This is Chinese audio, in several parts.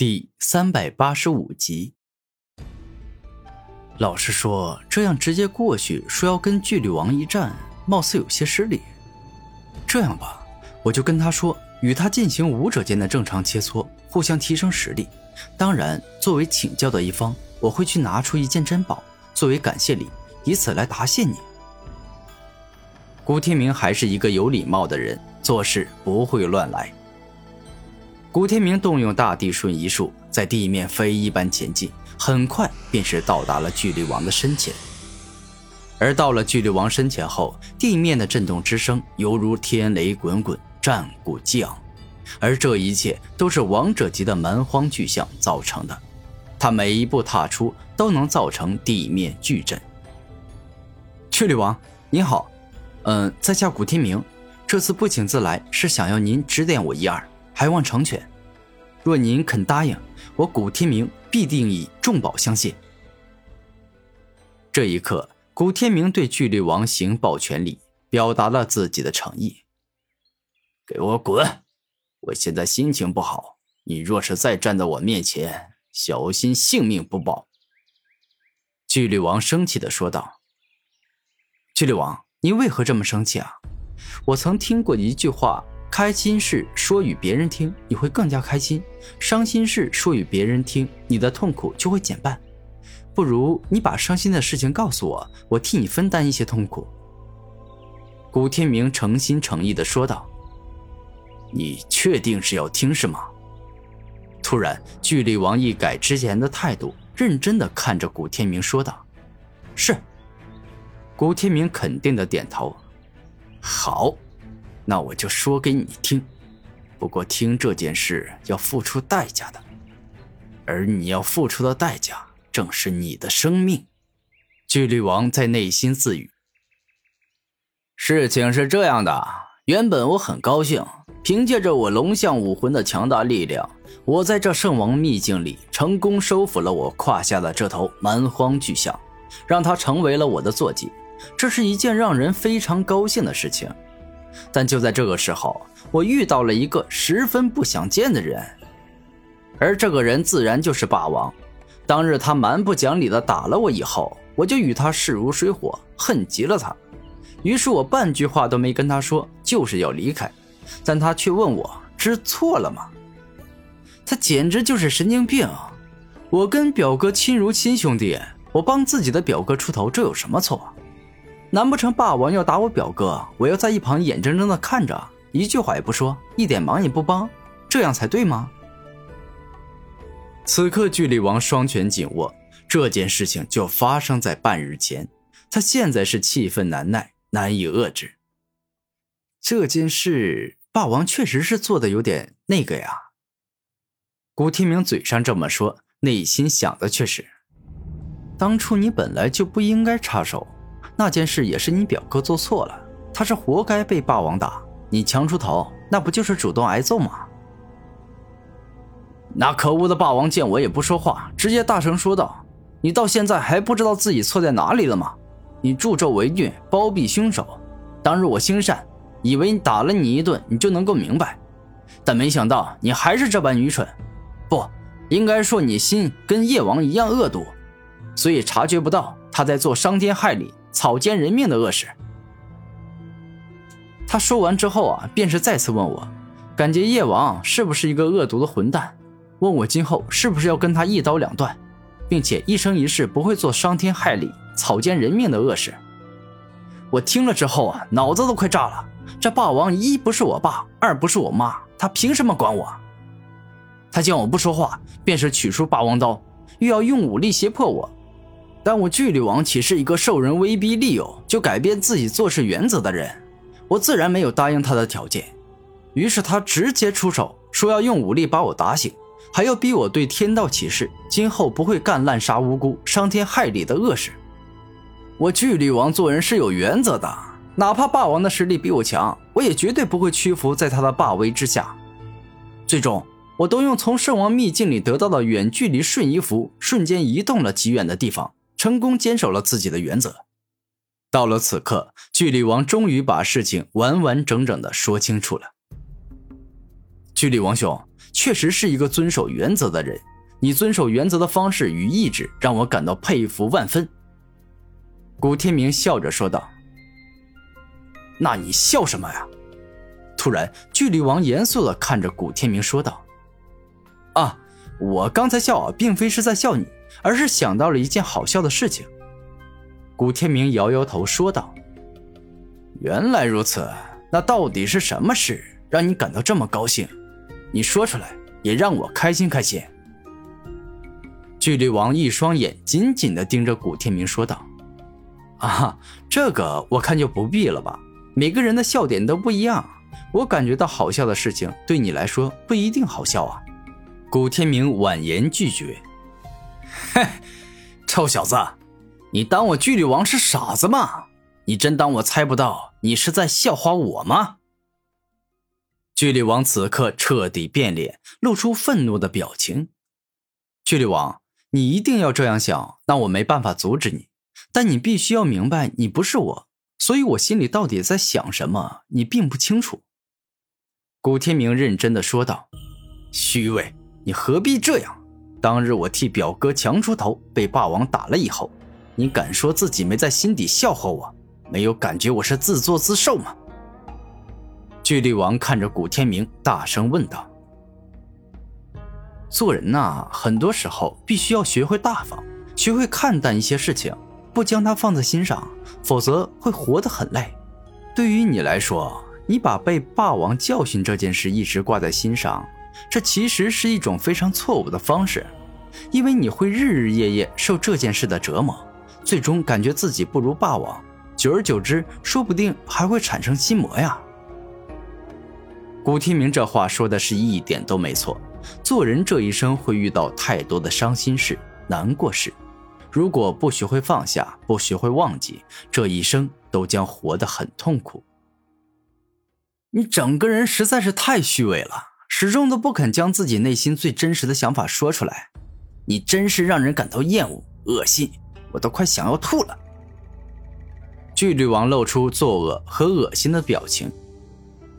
第三百八十五集。老实说，这样直接过去说要跟巨力王一战，貌似有些失礼。这样吧，我就跟他说，与他进行武者间的正常切磋，互相提升实力。当然，作为请教的一方，我会去拿出一件珍宝作为感谢礼，以此来答谢你。古天明还是一个有礼貌的人，做事不会乱来。古天明动用大地瞬移术，在地面飞一般前进，很快便是到达了巨力王的身前。而到了巨力王身前后，地面的震动之声犹如天雷滚滚，战鼓激昂，而这一切都是王者级的蛮荒巨象造成的。他每一步踏出，都能造成地面巨震。巨力王，您好，嗯，在下古天明，这次不请自来，是想要您指点我一二。还望成全。若您肯答应，我古天明必定以重宝相谢。这一刻，古天明对巨力王行抱拳礼，表达了自己的诚意。给我滚！我现在心情不好，你若是再站在我面前，小心性命不保。巨力王生气的说道。巨力王，你为何这么生气啊？我曾听过一句话。开心事说与别人听，你会更加开心；伤心事说与别人听，你的痛苦就会减半。不如你把伤心的事情告诉我，我替你分担一些痛苦。”古天明诚心诚意的说道。“你确定是要听是吗？”突然，巨力王一改之前的态度，认真的看着古天明说道：“是。”古天明肯定的点头。“好。”那我就说给你听，不过听这件事要付出代价的，而你要付出的代价正是你的生命。巨力王在内心自语。事情是这样的，原本我很高兴，凭借着我龙象武魂的强大力量，我在这圣王秘境里成功收服了我胯下的这头蛮荒巨象，让它成为了我的坐骑，这是一件让人非常高兴的事情。但就在这个时候，我遇到了一个十分不想见的人，而这个人自然就是霸王。当日他蛮不讲理的打了我以后，我就与他势如水火，恨极了他。于是我半句话都没跟他说，就是要离开，但他却问我知错了吗？他简直就是神经病！我跟表哥亲如亲兄弟，我帮自己的表哥出头，这有什么错？难不成霸王要打我表哥，我要在一旁眼睁睁的看着，一句话也不说，一点忙也不帮，这样才对吗？此刻，巨力王双拳紧握，这件事情就发生在半日前，他现在是气愤难耐，难以遏制。这件事，霸王确实是做的有点那个呀。古天明嘴上这么说，内心想的却是：当初你本来就不应该插手。那件事也是你表哥做错了，他是活该被霸王打。你强出头，那不就是主动挨揍吗？那可恶的霸王见我也不说话，直接大声说道：“你到现在还不知道自己错在哪里了吗？你助纣为虐，包庇凶手。当日我心善，以为你打了你一顿，你就能够明白，但没想到你还是这般愚蠢。不应该说你心跟叶王一样恶毒，所以察觉不到他在做伤天害理。”草菅人命的恶事。他说完之后啊，便是再次问我，感觉叶王是不是一个恶毒的混蛋？问我今后是不是要跟他一刀两断，并且一生一世不会做伤天害理、草菅人命的恶事。我听了之后啊，脑子都快炸了。这霸王一不是我爸，二不是我妈，他凭什么管我？他见我不说话，便是取出霸王刀，又要用武力胁迫我。但我巨力王岂是一个受人威逼利诱就改变自己做事原则的人？我自然没有答应他的条件。于是他直接出手，说要用武力把我打醒，还要逼我对天道起誓，今后不会干滥杀无辜、伤天害理的恶事。我巨力王做人是有原则的，哪怕霸王的实力比我强，我也绝对不会屈服在他的霸威之下。最终，我都用从圣王秘境里得到的远距离瞬移符，瞬间移动了极远的地方。成功坚守了自己的原则。到了此刻，巨力王终于把事情完完整整的说清楚了。巨力王兄确实是一个遵守原则的人，你遵守原则的方式与意志让我感到佩服万分。古天明笑着说道：“那你笑什么呀？”突然，巨力王严肃的看着古天明说道：“啊，我刚才笑，并非是在笑你，而是想到了一件好笑的事情。”古天明摇摇头说道：“原来如此，那到底是什么事让你感到这么高兴？你说出来，也让我开心开心。”巨力王一双眼紧紧的盯着古天明说道。啊，这个我看就不必了吧。每个人的笑点都不一样，我感觉到好笑的事情，对你来说不一定好笑啊。古天明婉言拒绝。嘿，臭小子，你当我巨力王是傻子吗？你真当我猜不到你是在笑话我吗？巨力王此刻彻底变脸，露出愤怒的表情。巨力王，你一定要这样想，那我没办法阻止你。但你必须要明白，你不是我，所以我心里到底在想什么，你并不清楚。”古天明认真的说道。“虚伪，你何必这样？当日我替表哥强出头，被霸王打了以后，你敢说自己没在心底笑话我，没有感觉我是自作自受吗？”巨力王看着古天明，大声问道：“做人呐，很多时候必须要学会大方，学会看淡一些事情。”不将它放在心上，否则会活得很累。对于你来说，你把被霸王教训这件事一直挂在心上，这其实是一种非常错误的方式，因为你会日日夜夜受这件事的折磨，最终感觉自己不如霸王，久而久之，说不定还会产生心魔呀。古天明这话说的是一点都没错，做人这一生会遇到太多的伤心事、难过事。如果不学会放下，不学会忘记，这一生都将活得很痛苦。你整个人实在是太虚伪了，始终都不肯将自己内心最真实的想法说出来，你真是让人感到厌恶、恶心，我都快想要吐了。巨力王露出作恶和恶心的表情。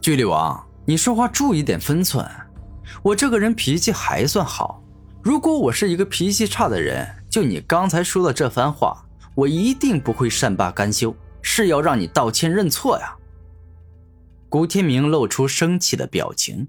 巨力王，你说话注意点分寸。我这个人脾气还算好，如果我是一个脾气差的人。就你刚才说的这番话，我一定不会善罢甘休，是要让你道歉认错呀。古天明露出生气的表情。